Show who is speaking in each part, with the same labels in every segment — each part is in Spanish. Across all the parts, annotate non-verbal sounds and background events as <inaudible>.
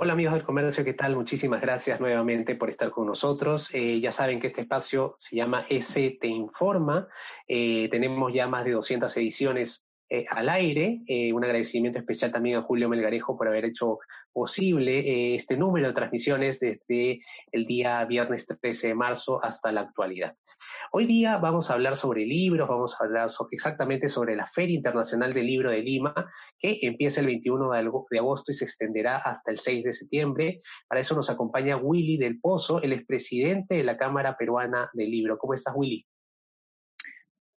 Speaker 1: Hola amigos del comercio, ¿qué tal? Muchísimas gracias nuevamente por estar con nosotros. Eh, ya saben que este espacio se llama S Te Informa. Eh, tenemos ya más de 200 ediciones eh, al aire. un agradecimiento especial también a Julio Melgarejo por haber hecho posible este número de transmisiones desde el día viernes 13 de marzo hasta la actualidad. Hoy día vamos a hablar sobre libros, vamos a hablar exactamente sobre la Feria Internacional del Libro de Lima, que empieza el 21 de agosto y se extenderá hasta el 6 de septiembre. Para eso nos acompaña Willy del Pozo, el expresidente de la Cámara Peruana del Libro. ¿Cómo estás, Willy?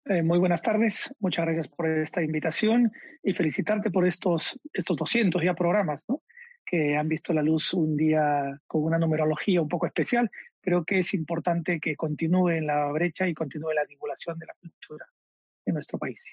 Speaker 2: Eh, muy buenas tardes, muchas gracias por esta invitación y felicitarte por estos, estos 200 ya programas, ¿no? que han visto la luz un día con una numerología un poco especial, creo que es importante que continúe en la brecha y continúe la divulgación de la cultura en nuestro país.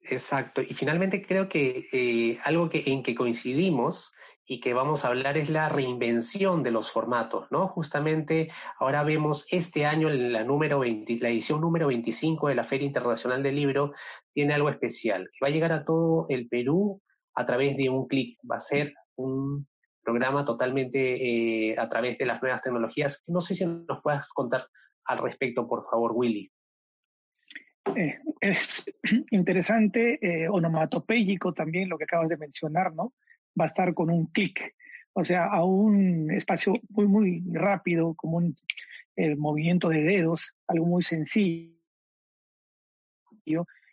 Speaker 1: Exacto. Y finalmente creo que eh, algo que, en que coincidimos y que vamos a hablar es la reinvención de los formatos, ¿no? Justamente ahora vemos este año la, número la edición número 25 de la Feria Internacional del Libro tiene algo especial, va a llegar a todo el Perú a través de un clic. Va a ser un programa totalmente eh, a través de las nuevas tecnologías. No sé si nos puedas contar al respecto, por favor, Willy.
Speaker 2: Eh, es <clears throat> interesante, eh, también lo que acabas de mencionar, ¿no? Va a estar con un clic, o sea, a un espacio muy, muy rápido, como un movimiento de dedos, algo muy sencillo.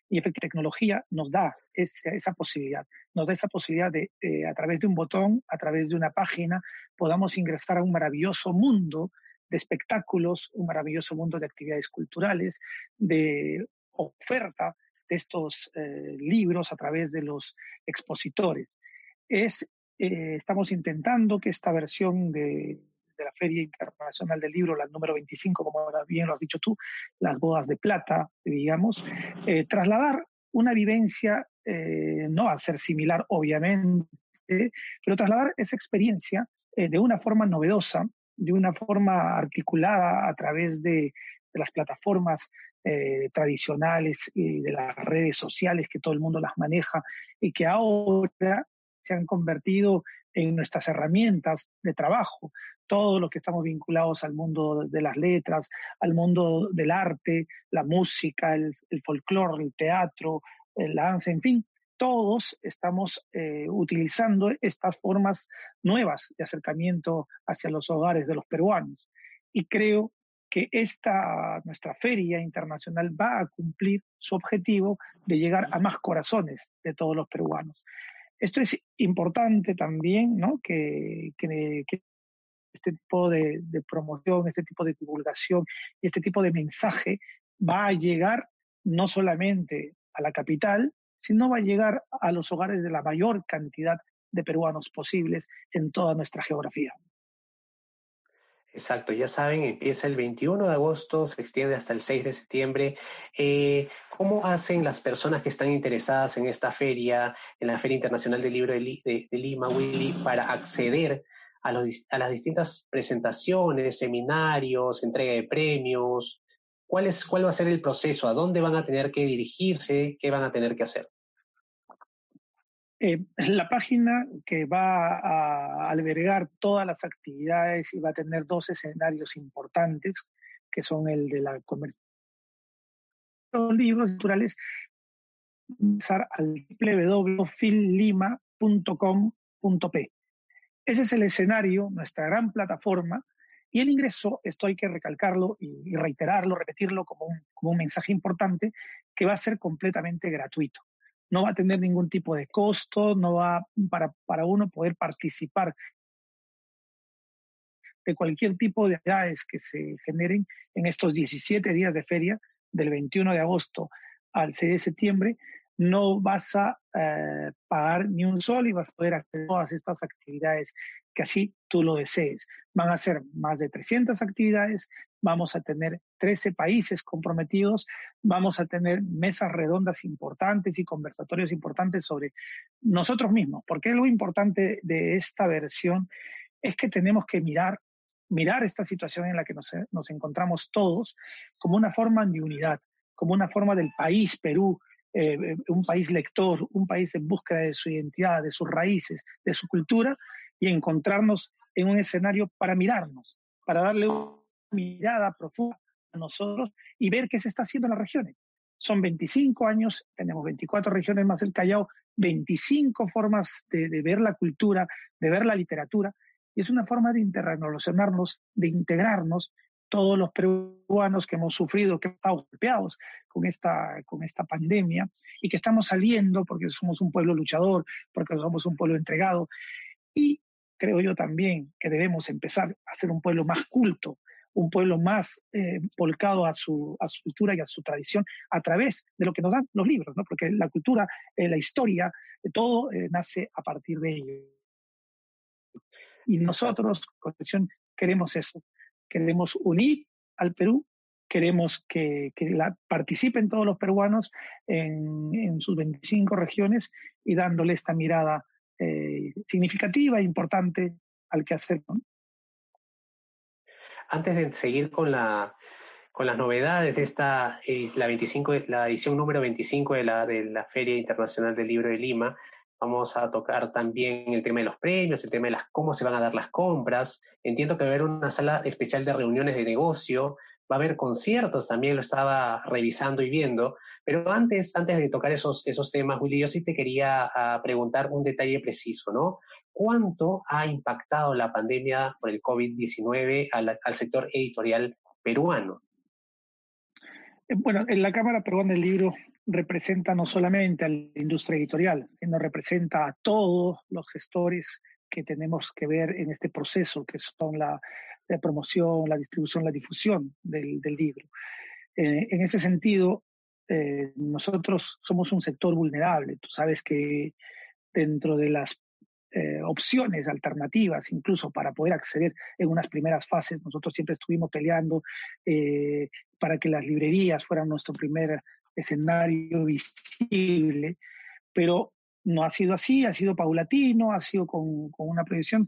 Speaker 2: Y efectivamente, tecnología nos da esa, posibilidad, nos da esa posibilidad de, eh, a través de un botón, a través de una página, podamos ingresar a un maravilloso mundo de espectáculos, un maravilloso mundo de actividades culturales, de oferta de estos eh, libros a través de los expositores. Es, eh, estamos intentando que esta versión de, de la Feria Internacional del Libro, la número 25, como bien lo has dicho tú, las bodas de plata, digamos, eh, trasladar una vivencia, eh, no va a ser similar, obviamente, pero trasladar esa experiencia eh, de una forma novedosa, de una forma articulada a través de, de las plataformas tradicionales y de las redes sociales que todo el mundo las maneja y que ahora se han convertido en nuestras herramientas de trabajo, todos los que estamos vinculados al mundo de las letras, al mundo del arte, la música, el, folclore, el teatro, el danza, en fin, todos estamos eh, utilizando estas formas nuevas de acercamiento hacia los hogares de los peruanos. Y creo que esta, nuestra feria internacional va a cumplir su objetivo de llegar a más corazones de todos los peruanos. Esto es importante también, ¿no? Que, este tipo de, promoción, este tipo de divulgación y este tipo de mensaje va a llegar no solamente a la capital, sino va a llegar a los hogares de la mayor cantidad de peruanos posibles en toda nuestra geografía.
Speaker 1: Exacto, ya saben, empieza el 21 de agosto, se extiende hasta el 6 de septiembre. Eh, ¿Cómo hacen las personas que están interesadas en esta feria, en la Feria Internacional del Libro de, Lima, Willy, para acceder a, a, las distintas presentaciones, seminarios, entrega de premios? ¿Cuál, es, ¿Cuál va a ser el proceso? ¿A dónde van a tener que dirigirse? ¿Qué van a tener que hacer?
Speaker 2: Eh, <laughs> la página que va a albergar todas las actividades y va a tener dos escenarios importantes, que son el de la comercio los libros naturales pasar al www.fillima.com.p. Ese es el escenario, nuestra gran plataforma, y el ingreso, esto hay que recalcarlo y, reiterarlo, repetirlo como un mensaje importante, que va a ser completamente gratuito no va a tener ningún tipo de costo, no va para, para uno poder participar de cualquier tipo de actividades que se generen en estos 17 días de feria, del 21 de agosto al 6 de septiembre, no vas a eh, pagar ni un sol y vas a poder hacer todas estas actividades que así tú lo desees. Van a ser más de 300 actividades, vamos a tener 13 países comprometidos, vamos a tener mesas redondas importantes y conversatorios importantes sobre nosotros mismos, porque lo importante de esta versión es que tenemos que mirar, mirar esta situación en la que nos, nos encontramos todos como una forma de unidad, como una forma del país, Perú, eh, eh, un país lector, un país en búsqueda de su identidad, de sus raíces, de su cultura, y encontrarnos en un escenario para mirarnos, para darle una mirada profunda a nosotros y ver qué se está haciendo en las regiones. Son 25 años, tenemos 24 regiones más el Callao, 25 formas de, de ver la cultura, de ver la literatura, y es una forma de interrelacionarnos, de integrarnos todos los peruanos que hemos sufrido, que hemos estado golpeados con esta, con esta pandemia y que estamos saliendo porque somos un pueblo luchador, porque somos un pueblo entregado. Y creo yo también que debemos empezar a ser un pueblo más culto, un pueblo más eh, volcado a su, a su cultura y a su tradición a través de lo que nos dan los libros, ¿no? porque la cultura, eh, la historia, todo eh, nace a partir de ello. Y nosotros, Concepción, queremos eso, queremos unir al Perú, queremos que, la, participen todos los peruanos en, sus 25 regiones y dándole esta mirada eh, significativa e importante al que hacer.
Speaker 1: Antes de seguir con la, con las novedades de esta, eh, la, 25, la edición número 25 de la, de la Feria Internacional del Libro de Lima, Vamos a tocar también el tema de los premios, el tema de las, cómo se van a dar las compras. Entiendo que va a haber una sala especial de reuniones de negocio, va a haber conciertos, también lo estaba revisando y viendo. Pero antes, antes de tocar esos, esos temas, Willy, yo sí te quería ah, preguntar un detalle preciso, ¿no? ¿Cuánto ha impactado la pandemia por el COVID-19 al, al sector editorial peruano?
Speaker 2: Eh, bueno, en la Cámara Peruana del Libro representa no solamente a la industria editorial, sino representa a todos los gestores que tenemos que ver en este proceso, que son la, promoción, la distribución, la difusión del, libro. Eh, en ese sentido, eh, nosotros somos un sector vulnerable. Tú sabes que dentro de las eh, opciones alternativas, incluso para poder acceder en unas primeras fases, nosotros siempre estuvimos peleando para que las librerías fueran nuestro primer escenario visible, pero no ha sido así, ha sido paulatino, ha sido con, una previsión,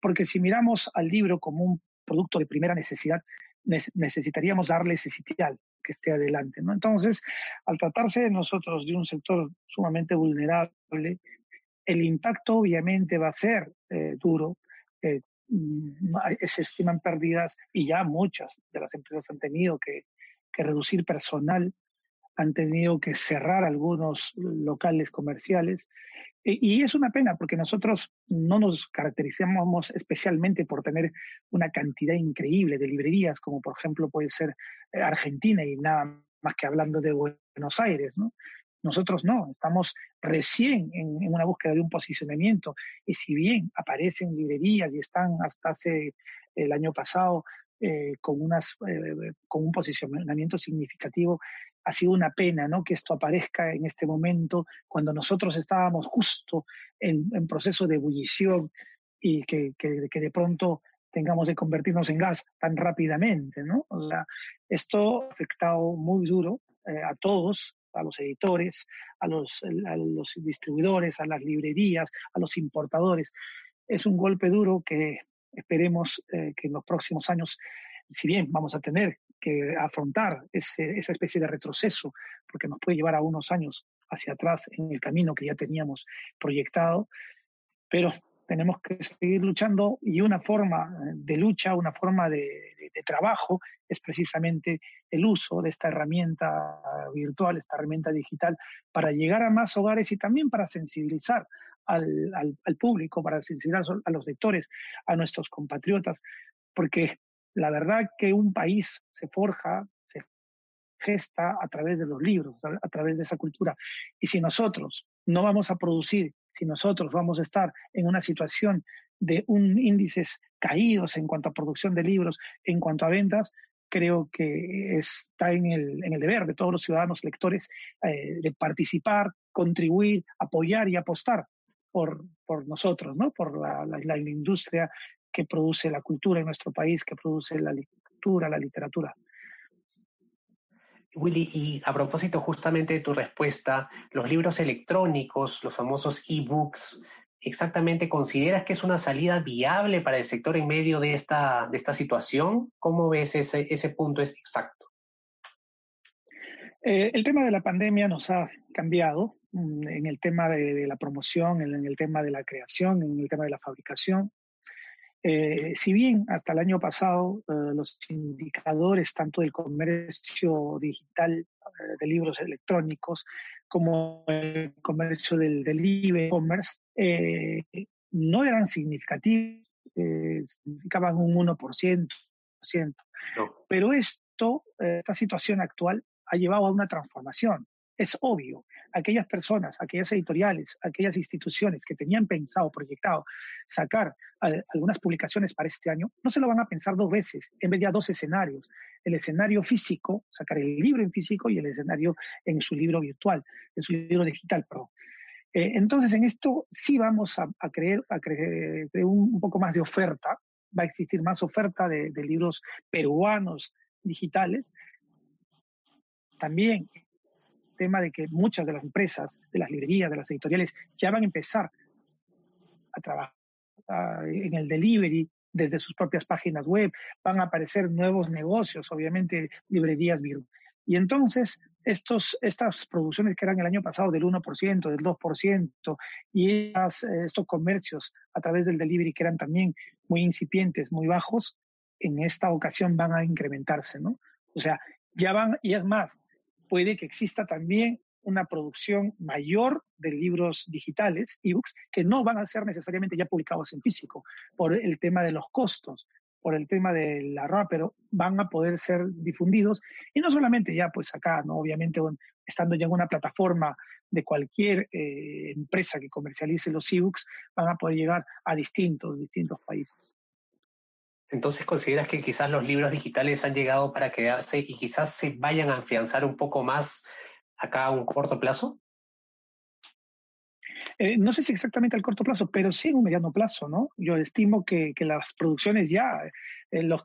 Speaker 2: porque si miramos al libro como un producto de primera necesidad, necesitaríamos darle ese sitial que esté adelante. ¿no? Entonces, al tratarse de nosotros de un sector sumamente vulnerable, el impacto obviamente va a ser eh, duro. Eh, mm, se estiman pérdidas y ya muchas de las empresas han tenido que, que reducir personal han tenido que cerrar algunos locales comerciales. Y, es una pena porque nosotros no nos caracterizamos especialmente por tener una cantidad increíble de librerías, como por ejemplo puede ser eh, Argentina y nada más que hablando de Buenos Aires, ¿no? Nosotros no, estamos recién en, una búsqueda de un posicionamiento y si bien aparecen librerías y están hasta hace el año pasado eh, con, unas, eh, un posicionamiento significativo, ha sido una pena ¿no? que esto aparezca en este momento, cuando nosotros estábamos justo en, proceso de ebullición y que, de pronto tengamos que convertirnos en gas tan rápidamente. ¿no? Esto ha afectado muy duro eh, a todos, a los editores, a los, distribuidores, a las librerías, a los importadores. Es un golpe duro que esperemos eh, que en los próximos años si bien vamos a tener que afrontar ese, esa especie de retroceso, porque nos puede llevar a unos años hacia atrás en el camino que ya teníamos proyectado, pero tenemos que seguir luchando y una forma de lucha, una forma de, de, trabajo es precisamente el uso de esta herramienta virtual, esta herramienta digital, para llegar a más hogares y también para sensibilizar al, al, al público, para sensibilizar a los lectores, a nuestros compatriotas, porque la verdad que un país se forja, se gesta a través de los libros, a, través de esa cultura. Y si nosotros no vamos a producir, si nosotros vamos a estar en una situación de un índices caídos en cuanto a producción de libros, en cuanto a ventas, creo que está en el, en el deber de todos los ciudadanos lectores eh, de participar, contribuir, apoyar y apostar por, por nosotros, ¿no? por la, la industria que produce la cultura en nuestro país, que produce la lectura, la literatura.
Speaker 1: Willy, y a propósito justamente de tu respuesta, los libros electrónicos, los famosos e-books, exactamente consideras que es una salida viable para el sector en medio de esta, de esta situación? ¿Cómo ves ese, ese punto es exacto?
Speaker 2: Eh, el tema de la pandemia nos ha cambiado mm, en el tema de, la promoción, en, el tema de la creación, en el tema de la fabricación. Eh, si bien hasta el año pasado eh, los indicadores tanto del comercio digital de libros electrónicos como el comercio del, del e-commerce no eran significativos, significaban un 1%. Pero esto, esta situación actual, ha llevado a una transformación. Es obvio, aquellas personas, aquellas editoriales, aquellas instituciones que tenían pensado, proyectado sacar algunas publicaciones para este año, no se lo van a pensar dos veces, en vez de a dos escenarios. El escenario físico, sacar el libro en físico y el escenario en su libro virtual, en su libro digital, perdón. Eh, entonces, en esto sí vamos a, creer, a creer, un, poco más de oferta, va a existir más oferta de libros peruanos digitales, también tema de que muchas de las empresas, de las librerías, de las editoriales, ya van a empezar a trabajar en el delivery desde sus propias páginas web, van a aparecer nuevos negocios, obviamente librerías virtuales. Y entonces estos, estas producciones que eran el año pasado del 1%, del 2%, y estos comercios a través del delivery que eran también muy incipientes, muy bajos, en esta ocasión van a incrementarse, ¿no? O sea, ya van, y es más, puede que exista también una producción mayor de libros digitales, ebooks, que no van a ser necesariamente ya publicados en físico por el tema de los costos, por el tema de la RA, pero van a poder ser difundidos y no solamente ya pues acá, no obviamente estando ya en una plataforma de cualquier eh, empresa que comercialice los ebooks, van a poder llegar a distintos distintos países.
Speaker 1: Entonces, ¿consideras que quizás los libros digitales han llegado para quedarse y quizás se vayan a afianzar un poco más acá a un corto plazo?
Speaker 2: Eh, no sé si exactamente al corto plazo, pero sí en un mediano plazo, ¿no? Yo estimo que, las producciones ya, eh, los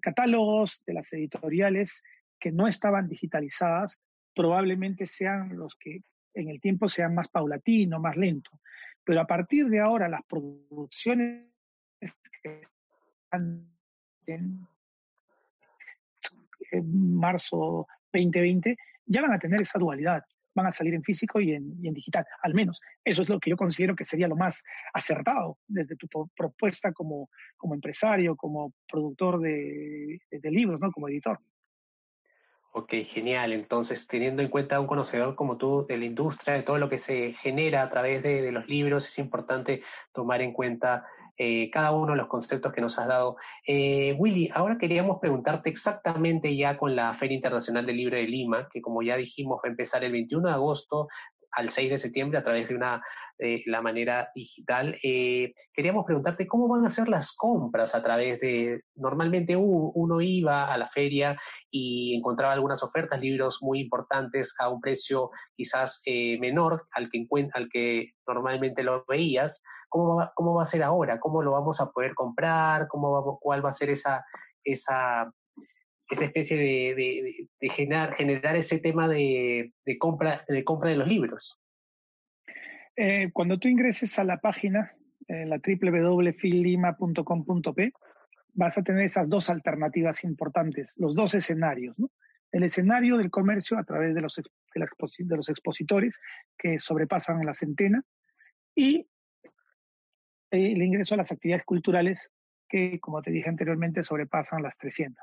Speaker 2: catálogos de las editoriales que no estaban digitalizadas, probablemente sean los que en el tiempo sean más paulatino, más lento. Pero a partir de ahora, las producciones que en, marzo 2020, ya van a tener esa dualidad, van a salir en físico y en, digital, al menos. Eso es lo que yo considero que sería lo más acertado desde tu propuesta como, como empresario, como productor de, libros, ¿no? como editor.
Speaker 1: Ok, genial. Entonces, teniendo en cuenta un conocedor como tú de la industria, de todo lo que se genera a través de, de los libros, es importante tomar en cuenta eh, cada uno de los conceptos que nos has dado. Eh, Willy, ahora queríamos preguntarte exactamente ya con la Feria Internacional del Libro de Lima, que como ya dijimos va a empezar el 21 de agosto al 6 de septiembre a través de una eh, la manera digital. queríamos preguntarte cómo van a ser las compras a través de, normalmente uno iba a la feria y encontraba algunas ofertas, libros muy importantes a un precio quizás menor al que, al que normalmente lo veías, ¿Cómo va, va a ser ahora? ¿Cómo lo vamos a poder comprar? ¿Cómo ¿Cuál va a ser esa, esa, especie de, generar, generar, ese tema de, compra, de compra de los libros?
Speaker 2: Eh, cuando tú ingreses a la página, en la www.fillima.com.p, vas a tener esas dos alternativas importantes, los dos escenarios. El escenario del comercio a través de los, de, los expositores, que sobrepasan la centena, y el ingreso a las actividades culturales que, como te dije anteriormente, sobrepasan las 300.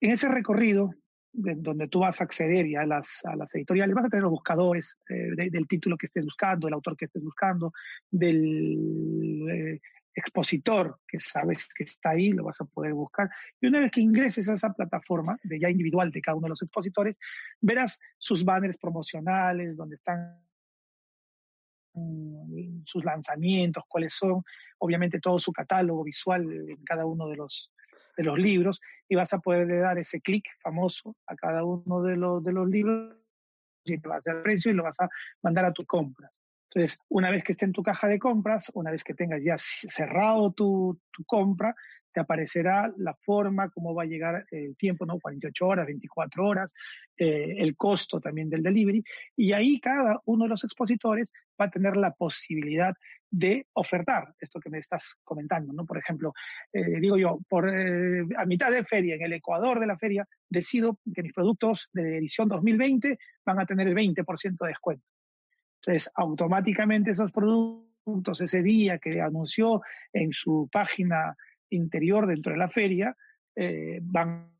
Speaker 2: En ese recorrido, donde tú vas a acceder ya a las, a las editoriales, vas a tener los buscadores eh, del título que estés buscando, del autor que estés buscando, del eh, expositor que sabes que está ahí, lo vas a poder buscar. Y una vez que ingreses a esa plataforma de ya individual de cada uno de los expositores, verás sus banners promocionales, donde están sus lanzamientos, cuáles son, obviamente todo su catálogo visual en cada uno de los, de los libros, y vas a poder dar ese clic famoso a cada uno de los, de los libros, y te vas a dar precio y lo vas a mandar a tus compras. Entonces, una vez que esté en tu caja de compras, una vez que tengas ya cerrado tu, tu compra, te aparecerá la forma, cómo va a llegar el tiempo, ¿no? 48 horas, 24 horas, eh, el costo también del delivery. Y ahí cada uno de los expositores va a tener la posibilidad de ofertar esto que me estás comentando, ¿no? Por ejemplo, eh, digo yo, por eh, a mitad de feria, en el Ecuador de la feria, decido que mis productos de edición 2020 van a tener el 20% de descuento. Entonces, automáticamente esos productos ese día que anunció en su página interior dentro de la feria eh, van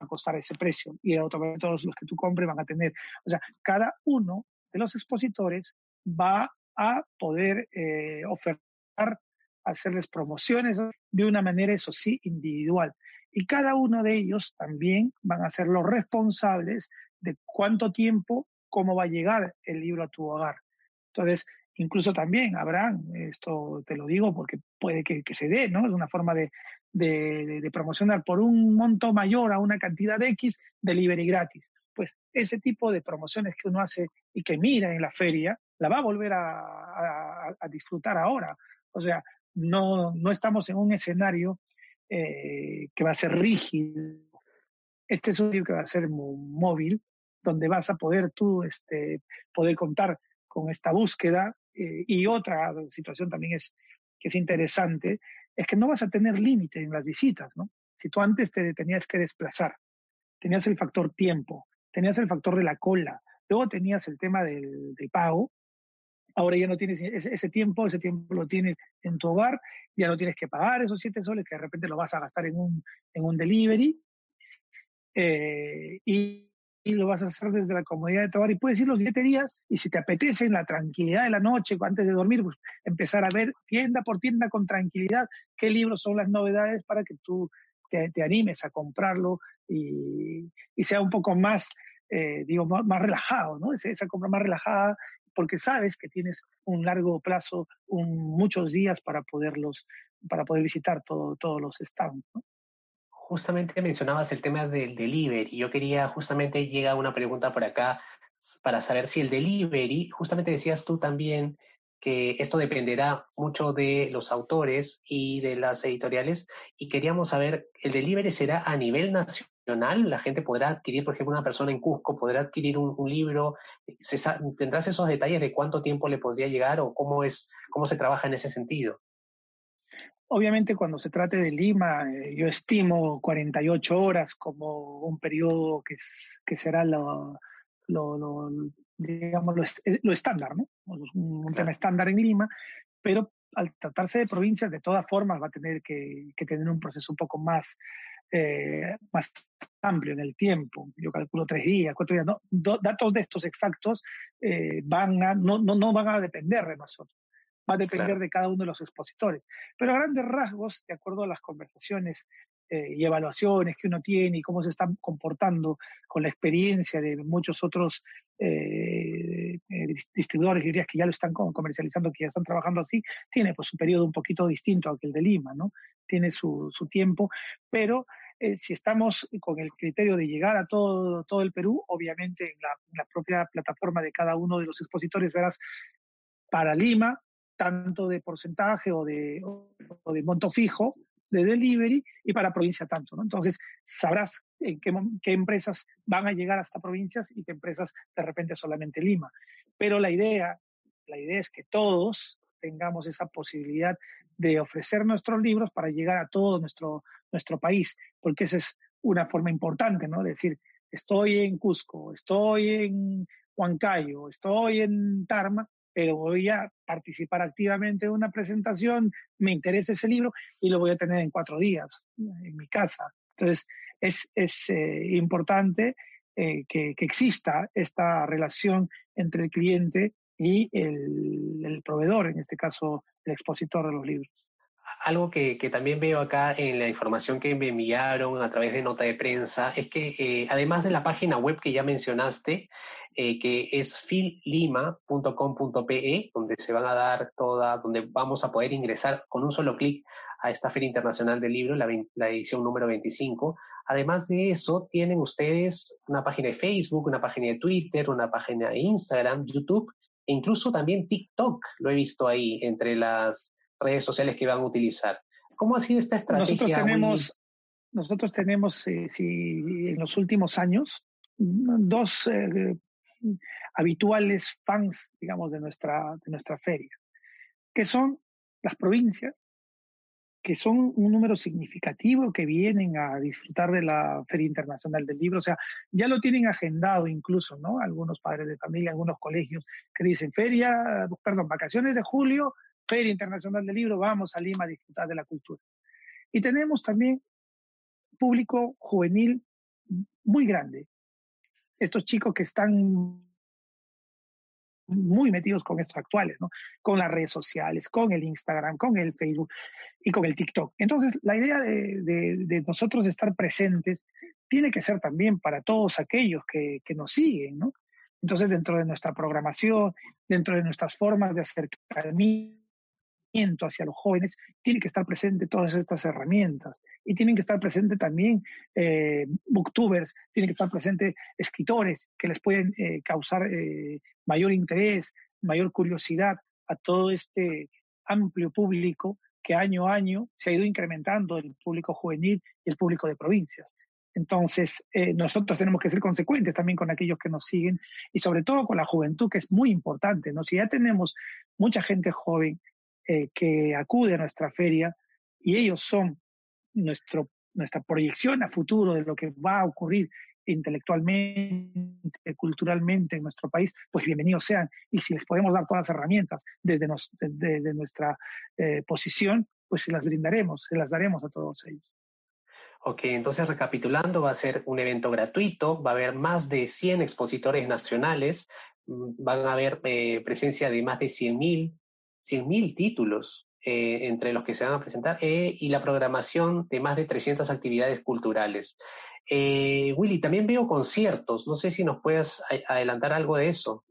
Speaker 2: a costar ese precio y automáticamente todos los que tú compres van a tener, o sea, cada uno de los expositores va a poder eh, ofertar, hacerles promociones de una manera, eso sí, individual. Y cada uno de ellos también van a ser los responsables de cuánto tiempo, cómo va a llegar el libro a tu hogar. Entonces, incluso también habrán, esto te lo digo porque puede que, se dé, ¿no? Es una forma de, de, promocionar por un monto mayor a una cantidad de X, delivery gratis. Pues ese tipo de promociones que uno hace y que mira en la feria, la va a volver a, disfrutar ahora. O sea, no, no estamos en un escenario eh, que va a ser rígido. Este es un que va a ser móvil, donde vas a poder tú este, poder contar con esta búsqueda. Eh, y otra situación también es que es interesante, es que no vas a tener límite en las visitas, ¿no? Si tú antes te tenías que desplazar, tenías el factor tiempo, tenías el factor de la cola, luego tenías el tema del pago, Ahora ya no tienes ese, tiempo, ese tiempo lo tienes en tu hogar, ya no tienes que pagar esos siete soles que de repente lo vas a gastar en un, en un delivery eh, y, lo vas a hacer desde la comodidad de tu hogar y puedes ir los siete días y si te apetece en la tranquilidad de la noche, antes de dormir, pues empezar a ver tienda por tienda con tranquilidad qué libros son las novedades para que tú te, animes a comprarlo y, sea un poco más, eh, digo, más, relajado, ¿no? esa compra más relajada porque sabes que tienes un largo plazo, un, muchos días para poderlos, para poder visitar todo, todos los stands.
Speaker 1: Justamente mencionabas el tema del delivery. Yo quería, justamente llega una pregunta por acá para saber si el delivery, justamente decías tú también que esto dependerá mucho de los autores y de las editoriales y queríamos saber, ¿el delivery será a nivel nacional? la gente podrá adquirir, por ejemplo, una persona en Cusco podrá adquirir un, libro, ¿tendrás esos detalles de cuánto tiempo le podría llegar o cómo, es, cómo se trabaja en ese sentido?
Speaker 2: Obviamente cuando se trate de Lima, eh, yo estimo 48 horas como un periodo que, que será lo, lo, digamos, lo, estándar, ¿no? Un, tema estándar en Lima, pero al tratarse de provincias, de todas formas va a tener que, que tener un proceso un poco más eh, más amplio en el tiempo. Yo calculo tres días, cuatro días. No, datos de estos exactos eh, van a, no, no, no, van a depender de nosotros. Va a depender de cada uno de los expositores. Pero a grandes rasgos, de acuerdo a las conversaciones eh, y evaluaciones que uno tiene y cómo se están comportando con la experiencia de muchos otros eh, distribuidores, librerías que ya lo están comercializando, que ya están trabajando así, tiene pues un periodo un poquito distinto al que el de Lima, ¿no? Tiene su, su tiempo, pero eh, si estamos con el criterio de llegar a todo, todo el Perú, obviamente en la, propia plataforma de cada uno de los expositores verás para Lima, tanto de porcentaje o de, o de monto fijo de delivery y para provincia tanto. ¿no? Entonces sabrás en qué, qué, empresas van a llegar hasta provincias y qué empresas de repente solamente Lima. Pero la idea, la idea es que todos tengamos esa posibilidad de ofrecer nuestros libros para llegar a todo nuestro, nuestro país, porque esa es una forma importante, ¿no? decir, estoy en Cusco, estoy en Huancayo, estoy en Tarma, pero voy a participar activamente en una presentación, me interesa ese libro y lo voy a tener en cuatro días en mi casa. Entonces, es, es eh, importante eh, que, que, exista esta relación entre el cliente y el, el proveedor, en este caso el expositor de los libros.
Speaker 1: Algo que, que, también veo acá en la información que me enviaron a través de nota de prensa es que eh, además de la página web que ya mencionaste, eh, que es fillima.com.pe, donde se van a dar toda, donde vamos a poder ingresar con un solo clic a esta Feria Internacional del Libro, la, la, edición número 25. Además de eso, tienen ustedes una página de Facebook, una página de Twitter, una página de Instagram, YouTube e incluso también TikTok lo he visto ahí entre las redes sociales que van a utilizar. ¿Cómo ha sido esta estrategia?
Speaker 2: Nosotros tenemos, nosotros tenemos eh, si, en los últimos años dos eh, habituales fans, digamos, de nuestra, de nuestra feria, que son las provincias, que son un número significativo que vienen a disfrutar de la Feria Internacional del Libro. O sea, ya lo tienen agendado incluso, ¿no? Algunos padres de familia, algunos colegios que dicen feria, perdón, vacaciones de julio, Feria Internacional del Libro, vamos a Lima a disfrutar de la cultura. Y tenemos también público juvenil muy grande. Estos chicos que están muy metidos con estos actuales, ¿no? Con las redes sociales, con el Instagram, con el Facebook y con el TikTok. Entonces, la idea de, nosotros estar presentes tiene que ser también para todos aquellos que, que nos siguen, ¿no? Entonces, dentro de nuestra programación, dentro de nuestras formas de acercamiento, hacia los jóvenes, tiene que estar presente todas estas herramientas y tienen que estar presentes también eh, booktubers, tienen que estar presentes escritores que les pueden eh, causar eh, mayor interés, mayor curiosidad a todo este amplio público que año a año se ha ido incrementando el público juvenil y el público de provincias. Entonces, eh, nosotros tenemos que ser consecuentes también con aquellos que nos siguen y sobre todo con la juventud, que es muy importante. ¿no? Si ya tenemos mucha gente joven eh, que acude a nuestra feria y ellos son nuestro, nuestra proyección a futuro de lo que va a ocurrir intelectualmente, culturalmente en nuestro país, pues bienvenidos sean. Y si les podemos dar todas las herramientas desde, nuestra eh, posición, pues se las brindaremos, se las daremos a todos ellos.
Speaker 1: Ok, entonces recapitulando, va a ser un evento gratuito, va a haber más de 100 expositores nacionales, mm, van a haber eh, presencia de más de 100.000 100.000 títulos eh, entre los que se van a presentar eh, y la programación de más de 300 actividades culturales. Eh, Willy, también veo conciertos, no sé si nos puedes adelantar algo de eso.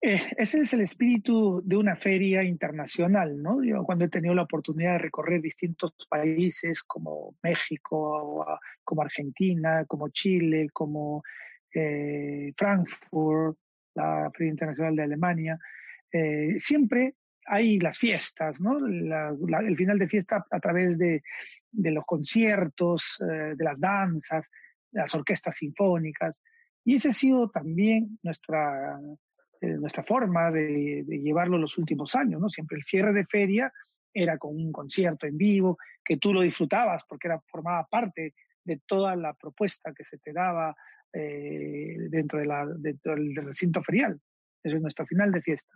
Speaker 2: ese es el espíritu de una feria internacional, ¿no? Yo cuando he tenido la oportunidad de recorrer distintos países como México, como Argentina, como Chile, como Frankfurt, la Feria Internacional de Alemania, eh, siempre hay las fiestas, ¿no? el final de fiesta a través de, los conciertos, eh, de las danzas, de las orquestas sinfónicas. Y esa ha sido también nuestra, eh, nuestra forma de, llevarlo los últimos años, ¿no? Siempre el cierre de feria era con un concierto en vivo, que tú lo disfrutabas porque era, formaba parte de toda la propuesta que se te daba dentro, de la, dentro del recinto ferial. Eso es nuestro final de fiesta.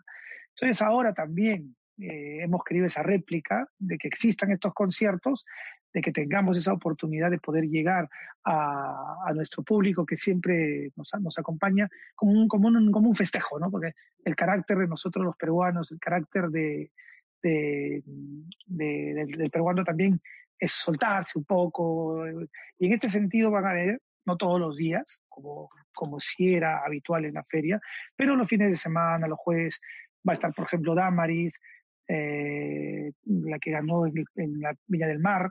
Speaker 2: Entonces ahora también eh, hemos querido esa réplica de que existan estos conciertos, de que tengamos esa oportunidad de poder llegar a, nuestro público que siempre nos, nos acompaña como un, como, un, como un festejo, ¿no? Porque el carácter de nosotros los peruanos, el carácter de, de, del, peruano también es soltarse un poco. Y en este sentido van a ver, no todos los días, como, como si era habitual en la feria, pero los fines de semana, los jueves, Va a estar, por ejemplo, Damaris, eh, la que ganó en, la Villa del Mar.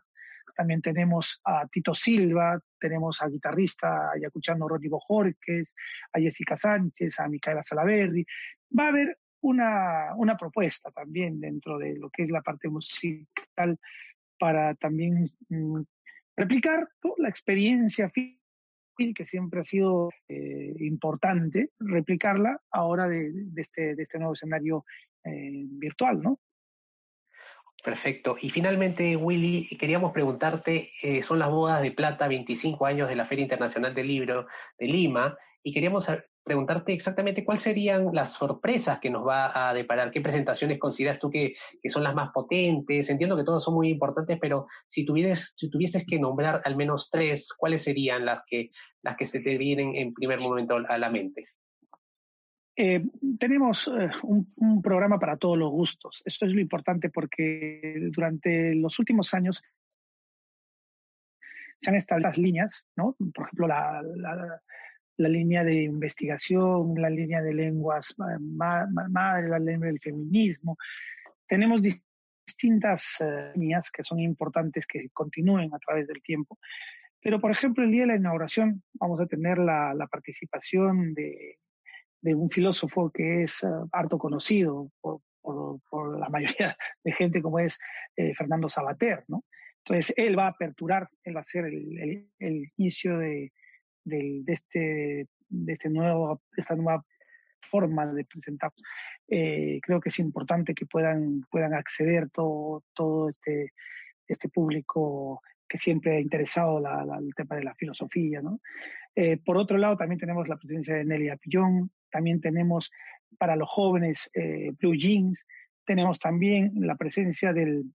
Speaker 2: También tenemos a Tito Silva, tenemos a guitarrista Ayacuchano Rodrigo Jorques, a Jessica Sánchez, a Micaela Salaberry. Va a haber una, una propuesta también dentro de lo que es la parte musical para también mm, replicar la experiencia que siempre ha sido eh, importante replicarla ahora de, este, de este nuevo escenario eh, virtual, ¿no?
Speaker 1: Perfecto. Y finalmente, Willy, queríamos preguntarte, eh, son las bodas de plata, 25 años de la Feria Internacional del Libro de Lima, y queríamos preguntarte exactamente cuáles serían las sorpresas que nos va a deparar, qué presentaciones consideras tú que, son las más potentes. Entiendo que todas son muy importantes, pero si tuvieses, si tuvieses que nombrar al menos tres, ¿cuáles serían las que, las que se te vienen en primer momento a la mente?
Speaker 2: Eh, tenemos eh, un, programa para todos los gustos. Esto es lo importante porque durante los últimos años se han establecido las líneas, ¿no? Por ejemplo, la, la línea de investigación, la línea de lenguas madre, la lengua del feminismo. Tenemos distintas eh, líneas que son importantes que continúen a través del tiempo. Pero, por ejemplo, el día de la inauguración vamos a tener la, participación de, un filósofo que es eh, harto conocido por, por, la mayoría de gente como es eh, Fernando Sabater, ¿no? Entonces, él va a aperturar, él va a ser el, inicio de, de, este, de este nuevo, esta nueva forma de presentar. Eh, creo que es importante que puedan, puedan acceder todo, todo este, este público que siempre ha interesado la, el tema de la filosofía. ¿no? Eh, por otro lado, también tenemos la presencia de Nelly Apillón, también tenemos para los jóvenes eh, Blue Jeans, tenemos también la presencia del,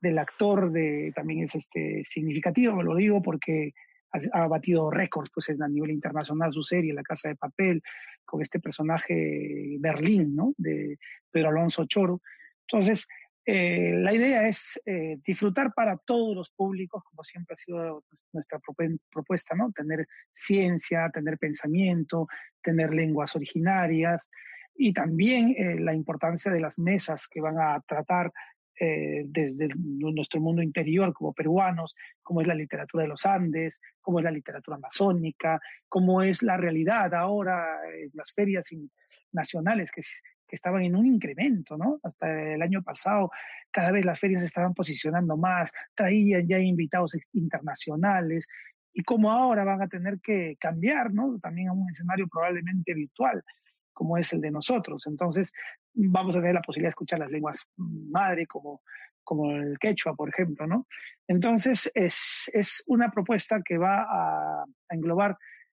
Speaker 2: del actor, de, también es este, significativo, lo digo porque ha, batido récords pues, a nivel internacional su serie, La Casa de Papel, con este personaje Berlín, ¿no? de Pedro Alonso Choro. Entonces, eh, la idea es eh, disfrutar para todos los públicos, como siempre ha sido nuestra propuesta, ¿no? Tener ciencia, tener pensamiento, tener lenguas originarias y también eh, la importancia de las mesas que van a tratar desde nuestro mundo interior como peruanos, como es la literatura de los Andes, como es la literatura amazónica, como es la realidad ahora en las ferias nacionales que que estaban en un incremento, ¿no? Hasta el año pasado, cada vez las ferias se estaban posicionando más, traían ya invitados internacionales, y como ahora van a tener que cambiar, ¿no? También a un escenario probablemente virtual, como es el de nosotros. Entonces, vamos a tener la posibilidad de escuchar las lenguas madre, como, como el quechua, por ejemplo, ¿no? Entonces, es, es una propuesta que va a, englobar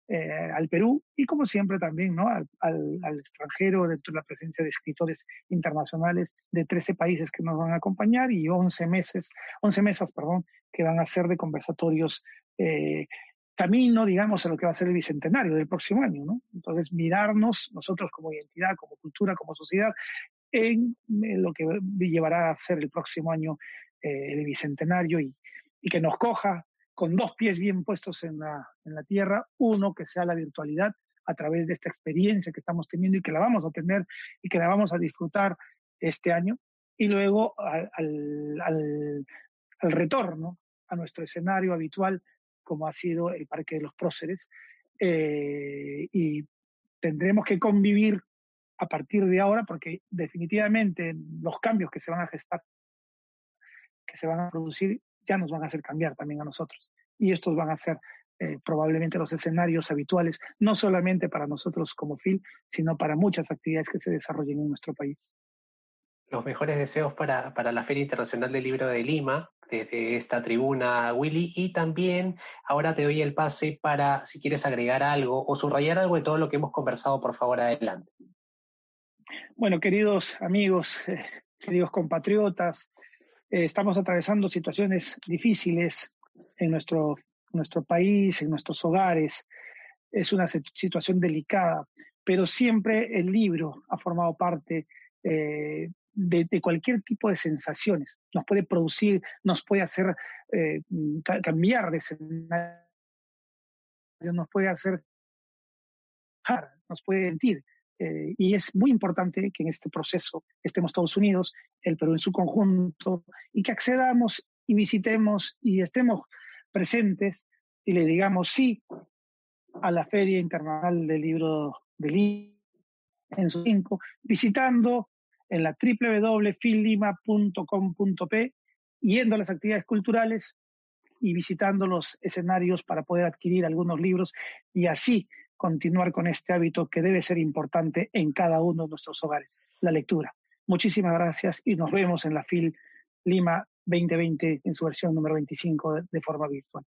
Speaker 2: eh, al Perú y como siempre también ¿no? al, al, extranjero dentro de la presencia de escritores internacionales de 13 países que nos van a acompañar y 11 meses, 11 mesas, perdón, que van a ser de conversatorios eh, camino, digamos, a lo que va a ser el bicentenario del próximo año, ¿no? Entonces, mirarnos nosotros como identidad, como cultura, como sociedad, en, lo que llevará a ser el próximo año eh, el bicentenario y, y que nos coja con dos pies bien puestos en la, en la tierra, uno que sea la virtualidad a través de esta experiencia que estamos teniendo y que la vamos a tener y que la vamos a disfrutar este año, y luego al, al, al, retorno a nuestro escenario habitual, como ha sido el Parque de los Próceres, eh, y tendremos que convivir a partir de ahora, porque definitivamente los cambios que se van a gestar, que se van a producir, ya nos van a hacer cambiar también a nosotros. Y estos van a ser eh, probablemente los escenarios habituales, no solamente para nosotros como FIL, sino para muchas actividades que se desarrollen en nuestro país.
Speaker 1: Los mejores deseos para, para la Feria Internacional del Libro de Lima, desde esta tribuna, Willy, y también ahora te doy el pase para, si quieres agregar algo o subrayar algo de todo lo que hemos conversado, por favor, adelante.
Speaker 2: Bueno, queridos amigos, eh, queridos compatriotas, eh, estamos atravesando situaciones difíciles en nuestro, nuestro país, en nuestros hogares. Es una situación delicada, pero siempre el libro ha formado parte eh, de, cualquier tipo de sensaciones. Nos puede producir, nos puede hacer eh, cambiar de escenario, nos puede hacer, nos puede sentir. Eh, y es muy importante que en este proceso estemos todos unidos, el Perú en su conjunto, y que accedamos y visitemos y estemos presentes y le digamos sí a la Feria Internacional del Libro de Lima en su cinco, visitando en la www.fillima.com.p, yendo a las actividades culturales y visitando los escenarios para poder adquirir algunos libros y así continuar con este hábito que debe ser importante en cada uno de nuestros hogares, la lectura. Muchísimas gracias y nos vemos en la FIL Lima 2020 en su versión número 25 de, forma virtual.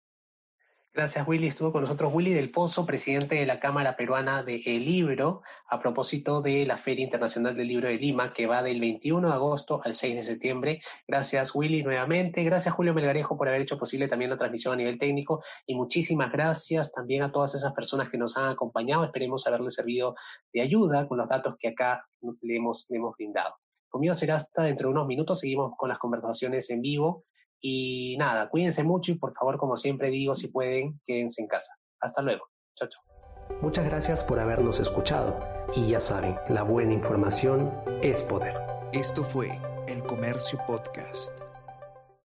Speaker 1: Gracias, Willy. Estuvo con nosotros Willy del Pozo, presidente de la Cámara Peruana de El Libro, a propósito de la Feria Internacional del Libro de Lima, que va del 21 de agosto al 6 de septiembre. Gracias, Willy, nuevamente. Gracias, Julio Melgarejo, por haber hecho posible también la transmisión a nivel técnico. Y muchísimas gracias también a todas esas personas que nos han acompañado. Esperemos haberles servido de ayuda con los datos que acá le hemos, le hemos brindado. Conmigo será hasta dentro de unos minutos. Seguimos con las conversaciones en vivo y nada, cuídense mucho y por favor, como siempre digo, si pueden, quédense en casa. Hasta luego. Chao, chao. Muchas gracias por habernos escuchado. Y ya saben, la buena información es poder.
Speaker 3: Esto fue El Comercio Podcast.